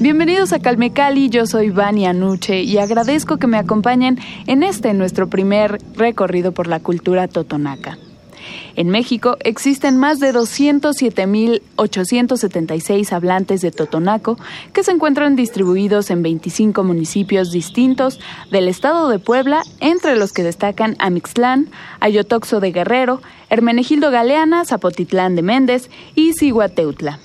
Bienvenidos a Calme Cali, yo soy Vania Anuche y agradezco que me acompañen en este nuestro primer recorrido por la cultura totonaca. En México existen más de 207.876 hablantes de totonaco que se encuentran distribuidos en 25 municipios distintos del estado de Puebla, entre los que destacan Amixtlán, Ayotoxo de Guerrero, Hermenegildo Galeana, Zapotitlán de Méndez y Cihuateutla.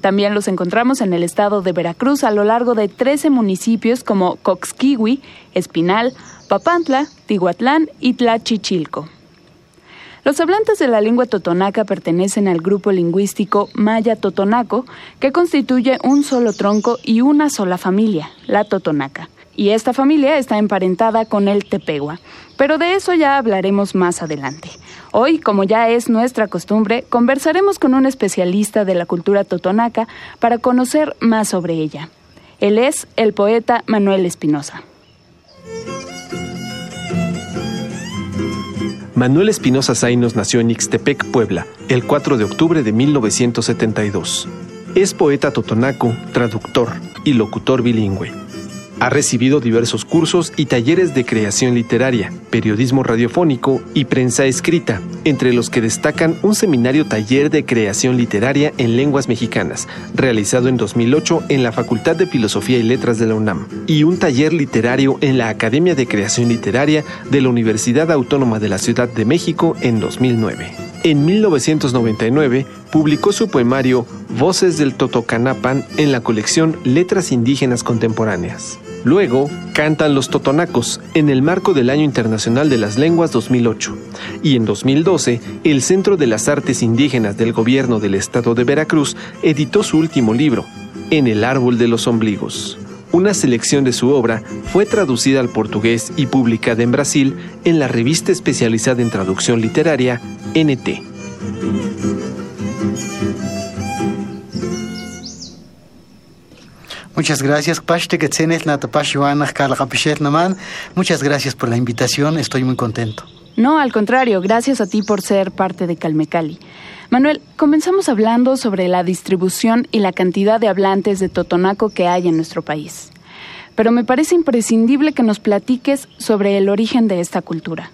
También los encontramos en el estado de Veracruz a lo largo de 13 municipios como Coxquihui, Espinal, Papantla, Tihuatlán y Tlachichilco. Los hablantes de la lengua totonaca pertenecen al grupo lingüístico maya-totonaco, que constituye un solo tronco y una sola familia, la totonaca. Y esta familia está emparentada con el tepegua, pero de eso ya hablaremos más adelante. Hoy, como ya es nuestra costumbre, conversaremos con un especialista de la cultura totonaca para conocer más sobre ella. Él es el poeta Manuel Espinosa. Manuel Espinosa Zainos nació en Ixtepec, Puebla, el 4 de octubre de 1972. Es poeta totonaco, traductor y locutor bilingüe. Ha recibido diversos cursos y talleres de creación literaria, periodismo radiofónico y prensa escrita, entre los que destacan un seminario taller de creación literaria en lenguas mexicanas, realizado en 2008 en la Facultad de Filosofía y Letras de la UNAM, y un taller literario en la Academia de Creación Literaria de la Universidad Autónoma de la Ciudad de México en 2009. En 1999 publicó su poemario Voces del Totocanapan en la colección Letras Indígenas Contemporáneas. Luego, cantan los totonacos en el marco del Año Internacional de las Lenguas 2008. Y en 2012, el Centro de las Artes Indígenas del Gobierno del Estado de Veracruz editó su último libro, En el Árbol de los Ombligos. Una selección de su obra fue traducida al portugués y publicada en Brasil en la revista especializada en traducción literaria NT. Muchas gracias. Muchas gracias por la invitación. Estoy muy contento. No, al contrario, gracias a ti por ser parte de Calmecali. Manuel, comenzamos hablando sobre la distribución y la cantidad de hablantes de totonaco que hay en nuestro país. Pero me parece imprescindible que nos platiques sobre el origen de esta cultura.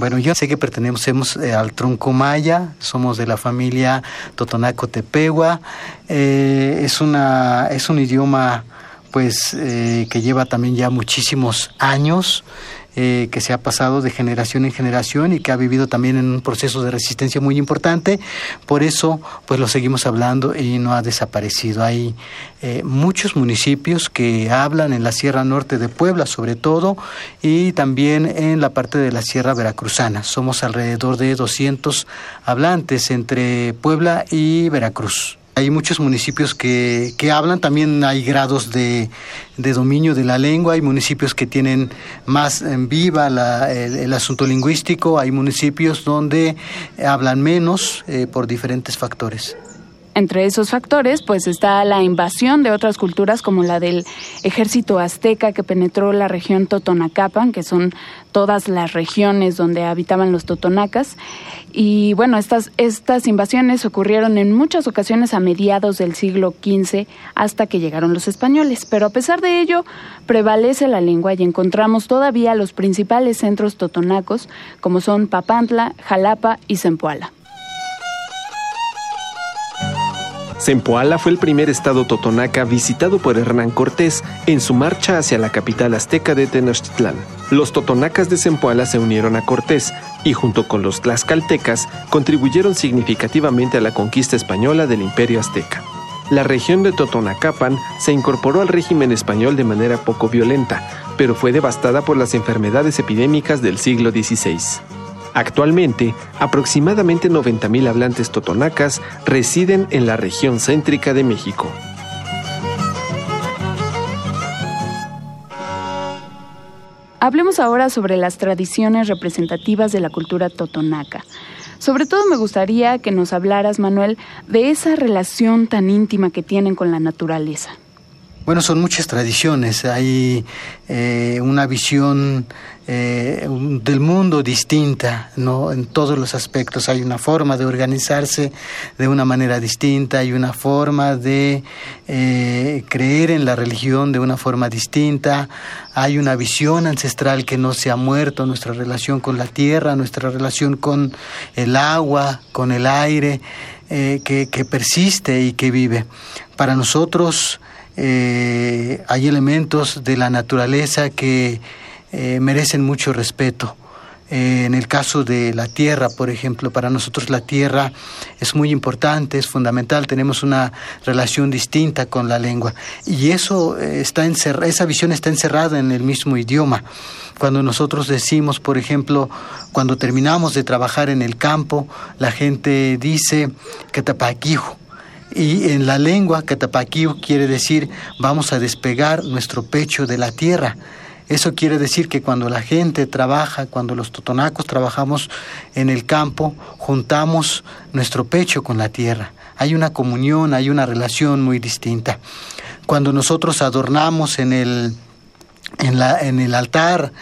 Bueno, yo sé que pertenecemos eh, al tronco maya, somos de la familia Totonaco Tepegua. Eh, es, una, es un idioma pues eh, que lleva también ya muchísimos años, eh, que se ha pasado de generación en generación y que ha vivido también en un proceso de resistencia muy importante. Por eso, pues lo seguimos hablando y no ha desaparecido. Hay eh, muchos municipios que hablan en la Sierra Norte de Puebla, sobre todo, y también en la parte de la Sierra Veracruzana. Somos alrededor de 200 hablantes entre Puebla y Veracruz. Hay muchos municipios que, que hablan, también hay grados de, de, dominio de la lengua, hay municipios que tienen más en viva la, el, el, asunto lingüístico, hay municipios donde hablan menos eh, por diferentes factores. Entre esos factores, pues está la invasión de otras culturas como la del ejército azteca que penetró la región Totonacapan, que son todas las regiones donde habitaban los totonacas. Y bueno, estas, estas invasiones ocurrieron en muchas ocasiones a mediados del siglo XV hasta que llegaron los españoles. Pero a pesar de ello, prevalece la lengua y encontramos todavía los principales centros totonacos como son Papantla, Jalapa y Zempoala. Zempoala fue el primer estado totonaca visitado por Hernán Cortés en su marcha hacia la capital azteca de Tenochtitlán. Los totonacas de Zempoala se unieron a Cortés y junto con los tlaxcaltecas contribuyeron significativamente a la conquista española del imperio azteca. la región de Totonacapan se incorporó al régimen español de manera poco violenta, pero fue devastada por las enfermedades epidémicas del siglo XVI. Actualmente, aproximadamente 90.000 hablantes totonacas residen en la región céntrica de México. Hablemos ahora sobre las tradiciones representativas de la cultura totonaca. Sobre todo me gustaría que nos hablaras, Manuel, de esa relación tan íntima que tienen con la naturaleza. Bueno, son muchas tradiciones. Hay eh, una visión eh, del mundo distinta, ¿no? En todos los aspectos. Hay una forma de organizarse de una manera distinta, hay una forma de eh, creer en la religión de una forma distinta, hay una visión ancestral que no se ha muerto, nuestra relación con la tierra, nuestra relación con el agua, con el aire, que, que persiste y que vive. Para nosotros, eh, hay elementos de la naturaleza que eh, merecen mucho respeto. Eh, en el caso de la tierra, por ejemplo, para nosotros la tierra es muy importante, es fundamental, tenemos una relación distinta con la lengua y eso está esa visión está encerrada en el mismo idioma. Cuando nosotros decimos, por ejemplo, cuando terminamos de trabajar en el campo, la gente dice que tapaquijo y en la lengua, catapaquiu quiere decir vamos a despegar nuestro pecho de la tierra. Eso quiere decir que cuando la gente trabaja, cuando los totonacos trabajamos en el campo, juntamos nuestro pecho con la tierra. Hay una comunión, hay una relación muy distinta. Cuando nosotros adornamos en el, altar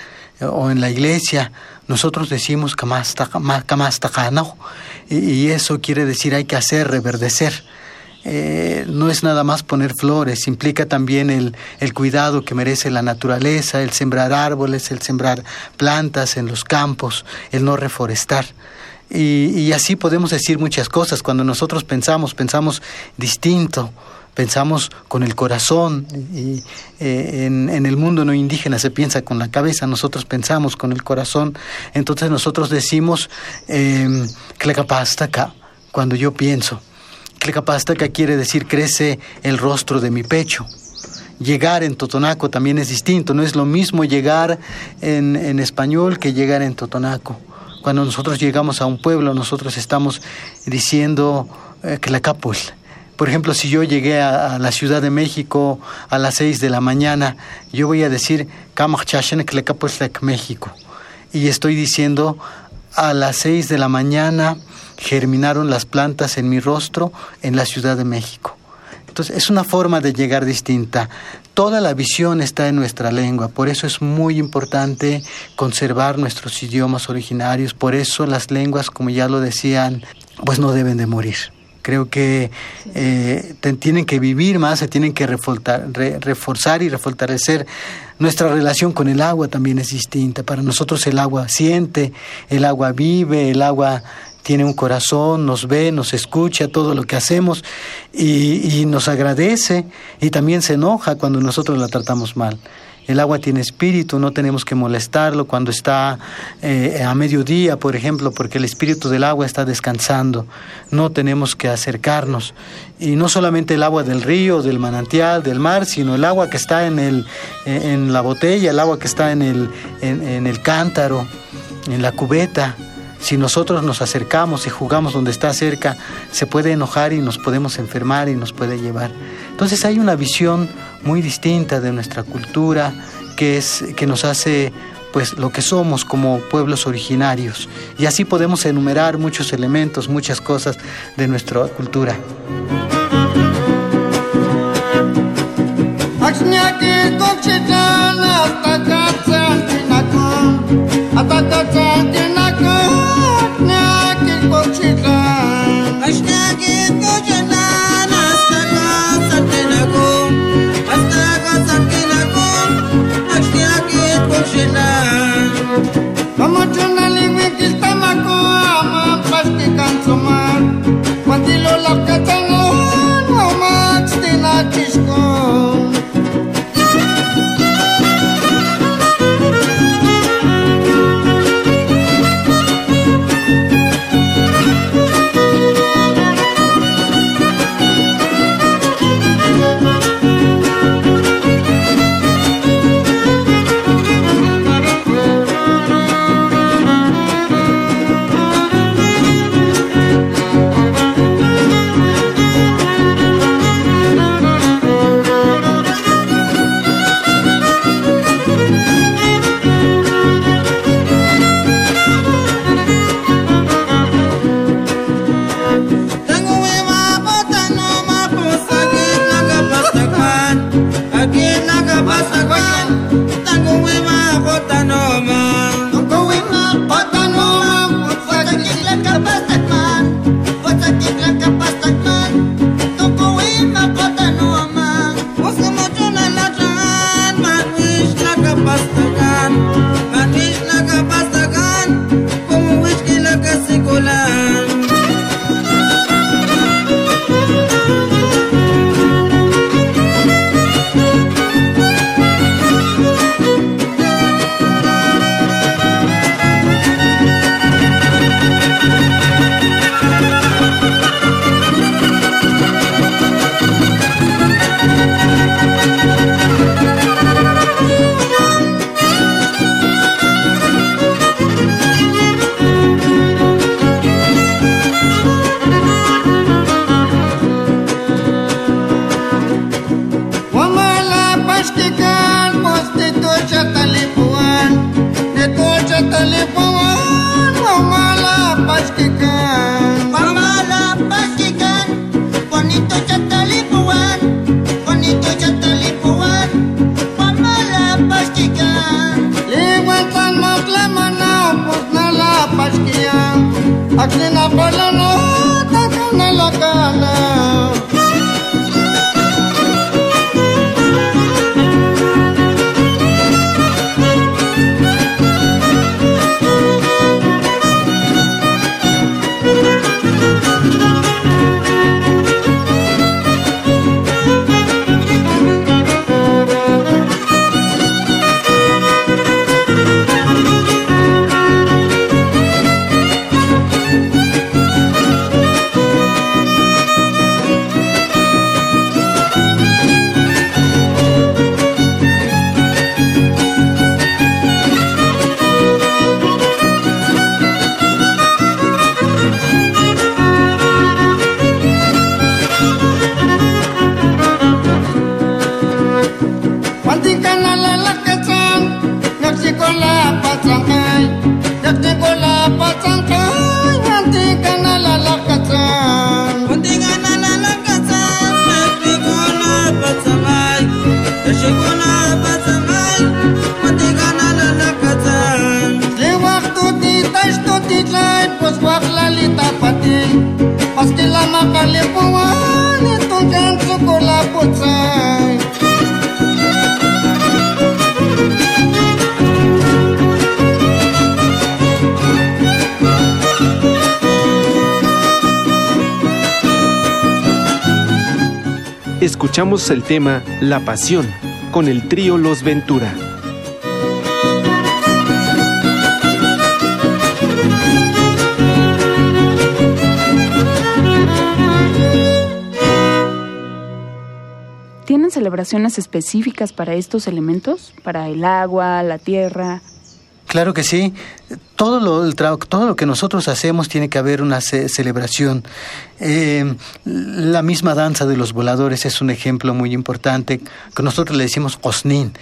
eh, o en la iglesia, nosotros decimos y eso quiere decir hay que hacer reverdecer eh, no es nada más poner flores, implica también el, el, cuidado que merece la naturaleza, el sembrar árboles, el sembrar plantas en los campos, el no reforestar. Y, así podemos decir muchas cosas. Cuando nosotros pensamos, pensamos distinto, pensamos con el corazón y eh, en, en, el mundo no indígena se piensa con la cabeza, nosotros pensamos con el corazón, entonces nosotros decimos eh, cuando yo pienso. Tlecapaztaca quiere decir crece el rostro de mi pecho. Llegar en Totonaco también es distinto, no es lo mismo llegar en, en español que llegar en Totonaco. Cuando nosotros llegamos a un pueblo, nosotros estamos diciendo eh, Por ejemplo, si yo llegué a, la Ciudad de México a las 6 de la mañana, yo voy a decir México. Y estoy diciendo a las 6 de la mañana germinaron las plantas en mi rostro en la Ciudad de México. Entonces es una forma de llegar distinta. Toda la visión está en nuestra lengua, por eso es muy importante conservar nuestros idiomas originarios, por eso las lenguas, como ya lo decían, pues no deben de morir. Creo que eh, tienen que vivir más, se tienen que reforzar y refortalecer. Nuestra relación con el agua también es distinta. Para nosotros el agua siente, el agua vive, el agua tiene un corazón, nos ve, nos escucha todo lo que hacemos y, nos agradece y también se enoja cuando nosotros la tratamos mal. El agua tiene espíritu, no tenemos que molestarlo cuando está eh, a mediodía, por ejemplo, porque el espíritu del agua está descansando. No tenemos que acercarnos. Y no solamente el agua del río, del manantial, del mar, sino el agua que está en, el, en la botella, el agua que está en el, en el cántaro, en la cubeta. Si nosotros nos acercamos y jugamos donde está cerca, se puede enojar y nos podemos enfermar y nos puede llevar. Entonces hay una visión muy distinta de nuestra cultura que, es, que nos hace pues lo que somos como pueblos originarios. Y así podemos enumerar muchos elementos, muchas cosas de nuestra cultura. 我真 Escuchamos el tema La Pasión con el trío Los Ventura. Celebraciones específicas para estos elementos? ¿Para el agua, la tierra? Claro que sí. Todo lo, todo lo que nosotros hacemos tiene que haber una celebración. Eh, la misma danza de los voladores es un ejemplo muy importante que nosotros le decimos osnin.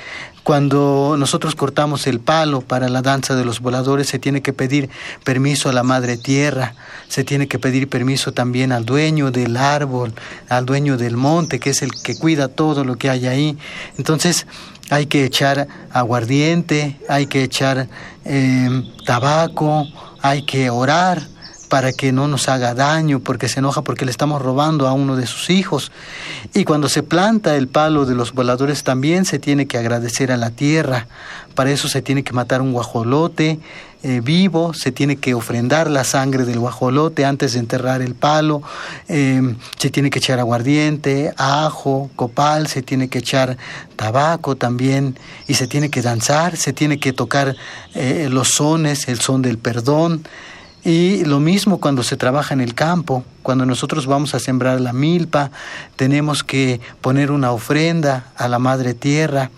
Cuando nosotros cortamos el palo para la danza de los voladores, se tiene que pedir permiso a la madre tierra, se tiene que pedir permiso también al dueño del árbol, al dueño del monte, que es el que cuida todo lo que hay ahí. Entonces, hay que echar aguardiente, hay que echar eh, tabaco, hay que orar para que no nos haga daño, porque se enoja porque le estamos robando a uno de sus hijos. Y cuando se planta el palo de los voladores también se tiene que agradecer a la tierra. Para eso se tiene que matar un guajolote eh, vivo, se tiene que ofrendar la sangre del guajolote antes de enterrar el palo, eh, se tiene que echar aguardiente, ajo, copal, se tiene que echar tabaco también y se tiene que danzar, se tiene que tocar eh, los sones, el son del perdón. Y lo mismo cuando se trabaja en el campo, cuando nosotros vamos a sembrar la milpa, tenemos que poner una ofrenda a la madre tierra.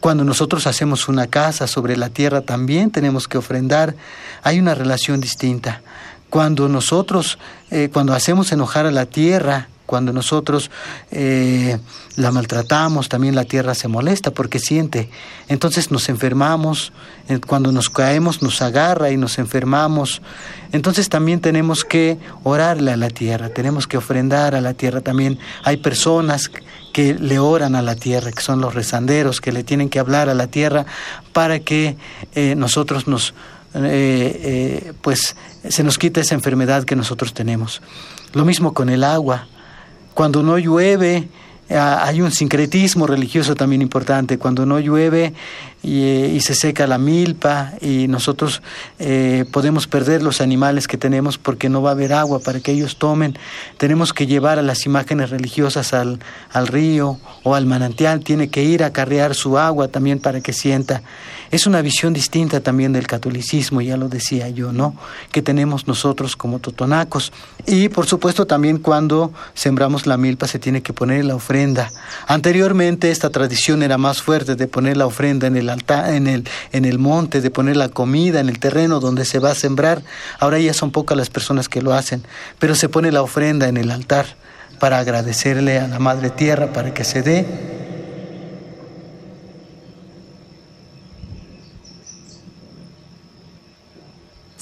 Cuando nosotros hacemos una casa sobre la tierra también tenemos que ofrendar. Hay una relación distinta. Cuando nosotros, eh, cuando hacemos enojar a la tierra, Cuando nosotros eh, la maltratamos, también la tierra se molesta porque siente. Entonces nos enfermamos, eh, cuando nos caemos nos agarra y nos enfermamos. Entonces también tenemos que orarle a la tierra, tenemos que ofrendar a la tierra. También hay personas que le oran a la tierra, que son los rezanderos, que le tienen que hablar a la tierra para que eh, nosotros nos, pues, se nos quite esa enfermedad que nosotros tenemos. Lo mismo con el agua. Cuando no llueve, ah, hay un sincretismo religioso también importante. Cuando no llueve y, eh, se seca la milpa y nosotros eh, podemos perder los animales que tenemos porque no va a haber agua para que ellos tomen, tenemos que llevar a las imágenes religiosas al, al río o al manantial, tiene que ir a carrear su agua también para que sienta. Es una visión distinta también del catolicismo, ya lo decía yo, ¿no? Que tenemos nosotros como totonacos. Y por supuesto también cuando sembramos la milpa se tiene que poner la ofrenda. Anteriormente esta tradición era más fuerte de poner la ofrenda en el altar, en el, en el monte, de poner la comida en el terreno donde se va a sembrar. Ahora ya son pocas las personas que lo hacen, pero se pone la ofrenda en el altar para agradecerle a la Madre Tierra para que se dé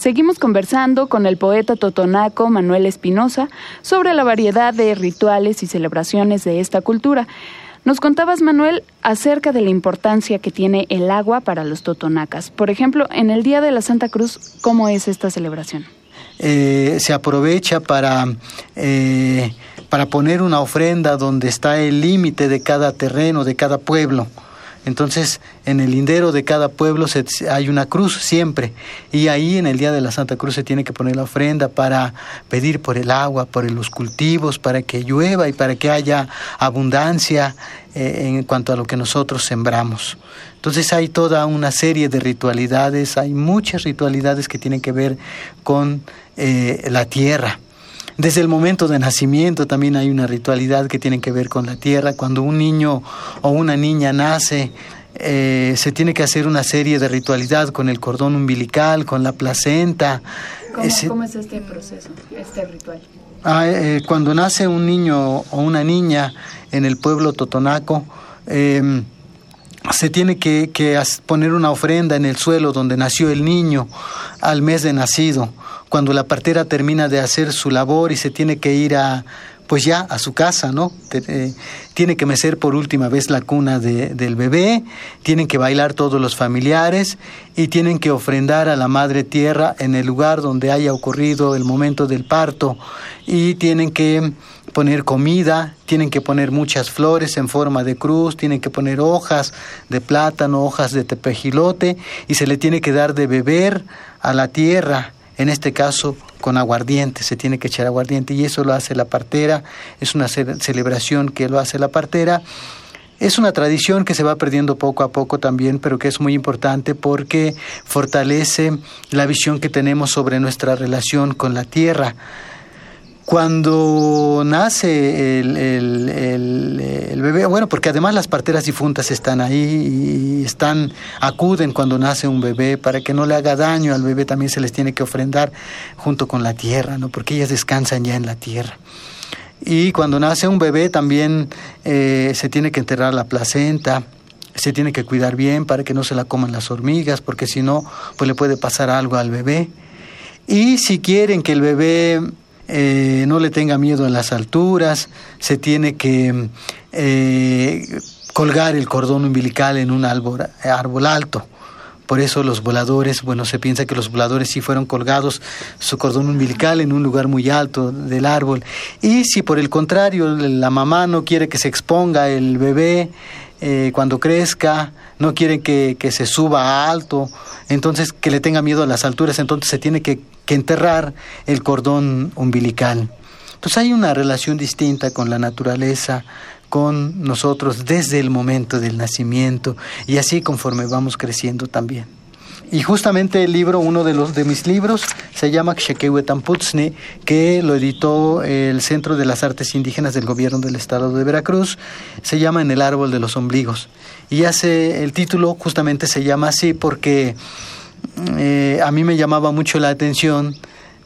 Seguimos conversando con el poeta totonaco Manuel Espinosa sobre la variedad de rituales y celebraciones de esta cultura. Nos contabas, Manuel, acerca de la importancia que tiene el agua para los totonacas. Por ejemplo, en el Día de la Santa Cruz, ¿cómo es esta celebración? Eh, se aprovecha para, eh, para poner una ofrenda donde está el límite de cada terreno, de cada pueblo. Entonces, en el lindero de cada pueblo se, hay una cruz siempre. Y ahí en el día de la Santa Cruz se tiene que poner la ofrenda para pedir por el agua, por los cultivos, para que llueva y para que haya abundancia eh, en cuanto a lo que nosotros sembramos. Entonces hay toda una serie de ritualidades, hay muchas ritualidades que tienen que ver con eh, la tierra. Desde el momento de nacimiento también hay una ritualidad que tiene que ver con la tierra. Cuando un niño o una niña nace, eh, se tiene que hacer una serie de ritualidad con el cordón umbilical, con la placenta. ¿Cómo, es este proceso, este ritual? Ah, eh, cuando nace un niño o una niña en el pueblo totonaco, em, se tiene que, que, poner una ofrenda en el suelo donde nació el niño al mes de nacido cuando la partera termina de hacer su labor y se tiene que ir a, pues ya a su casa, ¿no? Eh, tiene que mecer por última vez la cuna del bebé, tienen que bailar todos los familiares y tienen que ofrendar a la Madre Tierra en el lugar donde haya ocurrido el momento del parto y tienen que poner comida, tienen que poner muchas flores en forma de cruz, tienen que poner hojas de plátano, hojas de tepejilote y se le tiene que dar de beber a la tierra en este caso con aguardiente, se tiene que echar aguardiente y eso lo hace la partera, es una celebración que lo hace la partera. Es una tradición que se va perdiendo poco a poco también, pero que es muy importante porque fortalece la visión que tenemos sobre nuestra relación con la tierra. Cuando nace el, bebé, bueno, porque además las parteras difuntas están ahí y están, acuden cuando nace un bebé para que no le haga daño al bebé, también se les tiene que ofrendar junto con la tierra, ¿no? Porque ellas descansan ya en la tierra. Y cuando nace un bebé también eh, se tiene que enterrar la placenta, se tiene que cuidar bien para que no se la coman las hormigas, porque si no, pues le puede pasar algo al bebé. Y si quieren que el bebé eh, no le tenga miedo a las alturas, se tiene que eh, colgar el cordón umbilical en un árbol, árbol alto. Por eso los voladores, bueno, se piensa que los voladores sí fueron colgados su cordón umbilical en un lugar muy alto del árbol. Y si por el contrario la mamá no quiere que se exponga el bebé eh, cuando crezca, no quiere que, que se suba alto, entonces que le tenga miedo a las alturas, entonces se tiene que que enterrar el cordón umbilical. Entonces hay una relación distinta con la naturaleza, con nosotros desde el momento del nacimiento y así conforme vamos creciendo también. Y justamente el libro, uno de los de mis libros, se llama Xequehuetamputzne, que lo editó el Centro de las Artes Indígenas del Gobierno del Estado de Veracruz. Se llama En el árbol de los ombligos. Y hace el título justamente se llama así porque eh, a mí me llamaba mucho la atención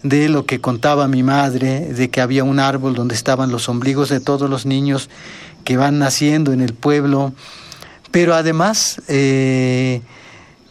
de lo que contaba mi madre, de que había un árbol donde estaban los ombligos de todos los niños que van naciendo en el pueblo, pero además eh,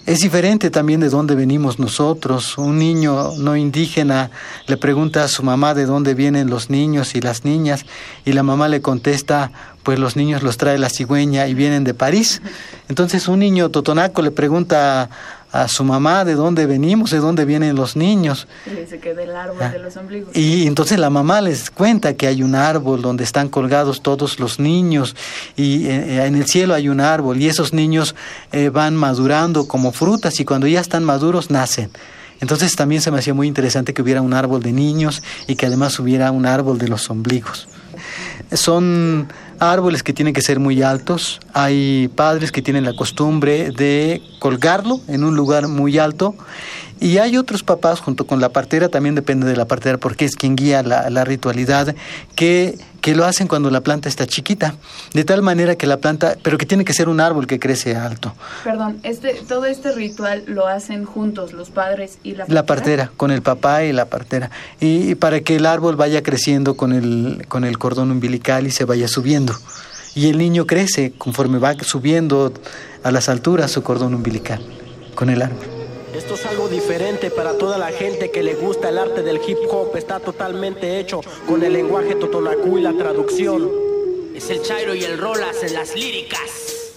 es diferente también de dónde venimos nosotros. Un niño no indígena le pregunta a su mamá de dónde vienen los niños y las niñas y la mamá le contesta, pues los niños los trae la cigüeña y vienen de París. Entonces un niño totonaco le pregunta a su mamá de dónde venimos, de dónde vienen los niños. Y dice que del árbol Ah. de los ombligos. Y entonces la mamá les cuenta que hay un árbol donde están colgados todos los niños y eh, en el cielo hay un árbol y esos niños eh, van madurando como frutas y cuando ya están maduros nacen. Entonces también se me hacía muy interesante que hubiera un árbol de niños y que además hubiera un árbol de los ombligos. Son árboles que tienen que ser muy altos. Hay padres que tienen la costumbre de colgarlo en un lugar muy alto. Y hay otros papás, junto con la partera, también depende de la partera, porque es quien guía la, la ritualidad, que, que lo hacen cuando la planta está chiquita. De tal manera que la planta, pero que tiene que ser un árbol que crece alto. Perdón, este, todo este ritual lo hacen juntos los padres y la La partera, con el papá y la partera. Y, y para que el árbol vaya creciendo con el, con el cordón umbilical y se vaya subiendo. Y el niño crece conforme va subiendo a las alturas su cordón umbilical con el árbol. Esto es algo diferente para toda la gente que le gusta el arte del hip hop. Está totalmente hecho con el lenguaje totonacú y la traducción. Es el Chairo y el Rolas en las líricas.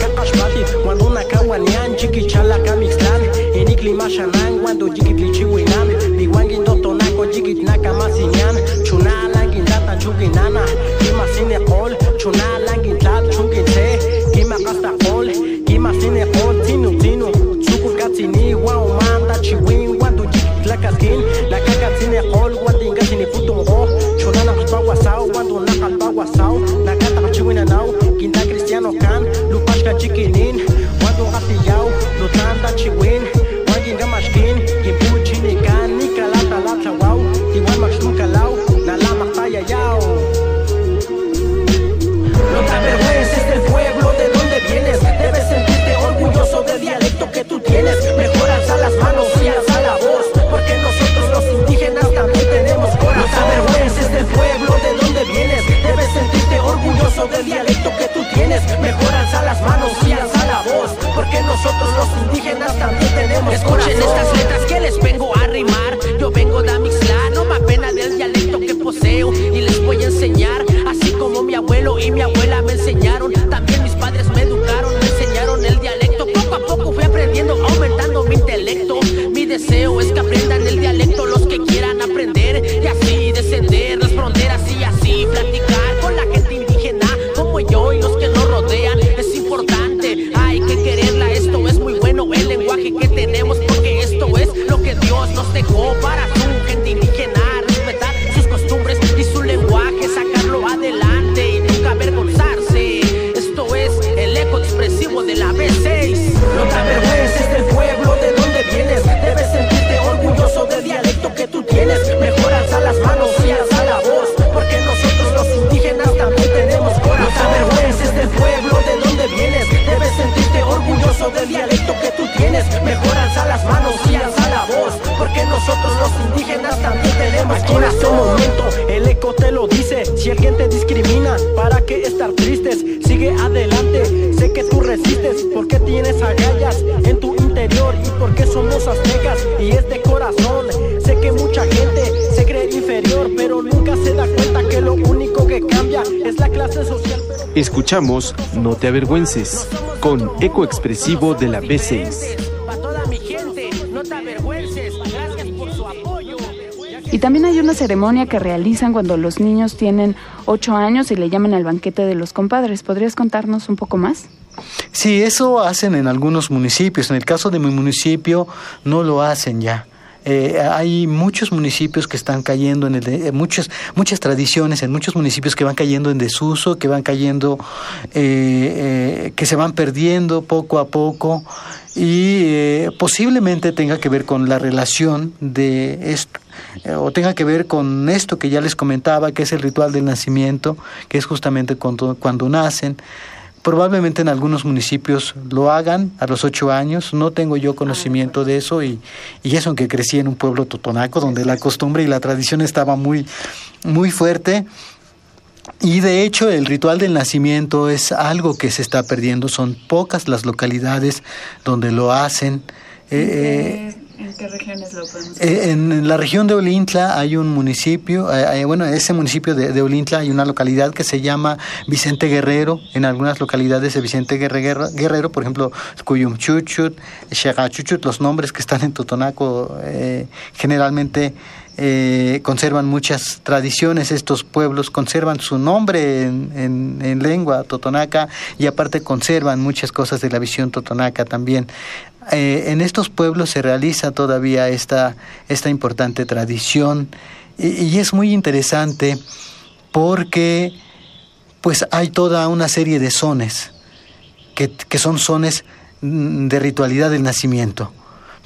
Kakashmati, cuando una kawanian, chiki chala kamixlan, enikli mashanan, cuando jikitli chiwinan, biwangin totonaco, jikit naka masinyan, chuna langin tata chukinana, kima sine kol, chuna langin tat chukin te, kima kasta kol, kima sine kol, tinu tinu, Pulgatsini, Waumanda, Chiwin, Wanduji, Tlakatin, Nakakatsine, Hol, Wandingatini, Putungo, Chonana, Pawasau, Wandunakal, Pawasau, Nakata, Chiwinanau, Quinta Cristiano Can, Lupashka, Chiquinin, Wandu Atiyau, Lutanda, Chiwin, Wandingamashkin, Kimpuchinikan, Nikalata, Latawa. Dialecto que Escuchamos No te avergüences con eco expresivo de la B6. Para toda mi gente, no te avergüences. Gracias por su apoyo. Y también hay una ceremonia que realizan cuando los niños tienen ocho años y le llaman al banquete de los compadres. ¿Podrías contarnos un poco más? Sí, eso hacen en algunos municipios. En el caso de mi municipio no lo hacen ya. Eh, hay muchos municipios que están cayendo en el eh, muchas muchas tradiciones en muchos municipios que van cayendo en desuso que van cayendo eh, que se van perdiendo poco a poco y posiblemente tenga que ver con la relación de esto o tenga que ver con esto que ya les comentaba que es el ritual del nacimiento que es justamente cuando cuando nacen Probablemente en algunos municipios lo hagan a los ocho años, no tengo yo conocimiento de eso y, y eso aunque crecí en un pueblo totonaco donde la costumbre y la tradición estaba muy, muy fuerte. Y de hecho el ritual del nacimiento es algo que se está perdiendo, son pocas las localidades donde lo hacen. Eh, ¿En qué regiones lo podemos eh, en, la región de Olintla hay un municipio, eh, bueno, ese municipio de, de, Olintla hay una localidad que se llama Vicente Guerrero, en algunas localidades de Vicente Guerrero, Guerrero por ejemplo, Cuyumchuchut, Xagachuchut, los nombres que están en Totonaco generalmente eh, conservan muchas tradiciones, estos pueblos conservan su nombre en, en, lengua totonaca y aparte conservan muchas cosas de la visión totonaca también. Eh, en estos pueblos se realiza todavía esta, esta importante tradición. Y, es muy interesante porque pues hay toda una serie de sones que, que son sones de ritualidad del nacimiento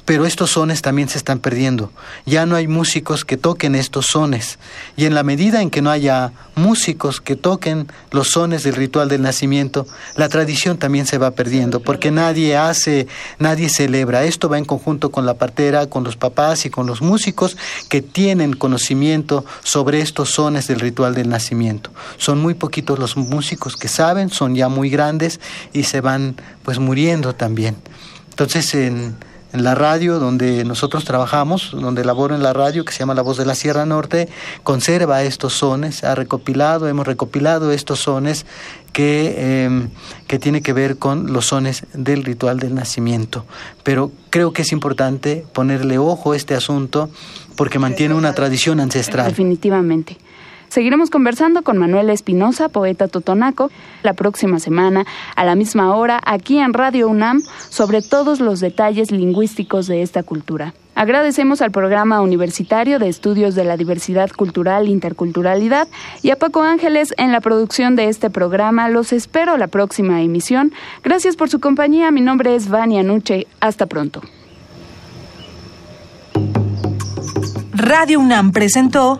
pero estos sones también se están perdiendo. Ya no hay músicos que toquen estos sones. Y en la medida en que no haya músicos que toquen los sones del ritual del nacimiento, la tradición también se va perdiendo, porque nadie hace, nadie celebra. Esto va en conjunto con la partera, con los papás y con los músicos que tienen conocimiento sobre estos sones del ritual del nacimiento. Son muy poquitos los músicos que saben, son ya muy grandes y se van pues muriendo también. Entonces, en en la radio donde nosotros trabajamos, donde laboro en la radio, que se llama La Voz de la Sierra Norte, conserva estos sones, ha recopilado, hemos recopilado estos sones que, eh, que tiene que ver con los sones del ritual del nacimiento. Pero creo que es importante ponerle ojo a este asunto porque mantiene una tradición ancestral. Definitivamente. Seguiremos conversando con Manuel Espinosa, poeta totonaco, la próxima semana, a la misma hora, aquí en Radio UNAM, sobre todos los detalles lingüísticos de esta cultura. Agradecemos al Programa Universitario de Estudios de la Diversidad Cultural e Interculturalidad y a Paco Ángeles en la producción de este programa. Los espero la próxima emisión. Gracias por su compañía. Mi nombre es Vania Nuche. Hasta pronto. Radio UNAM presentó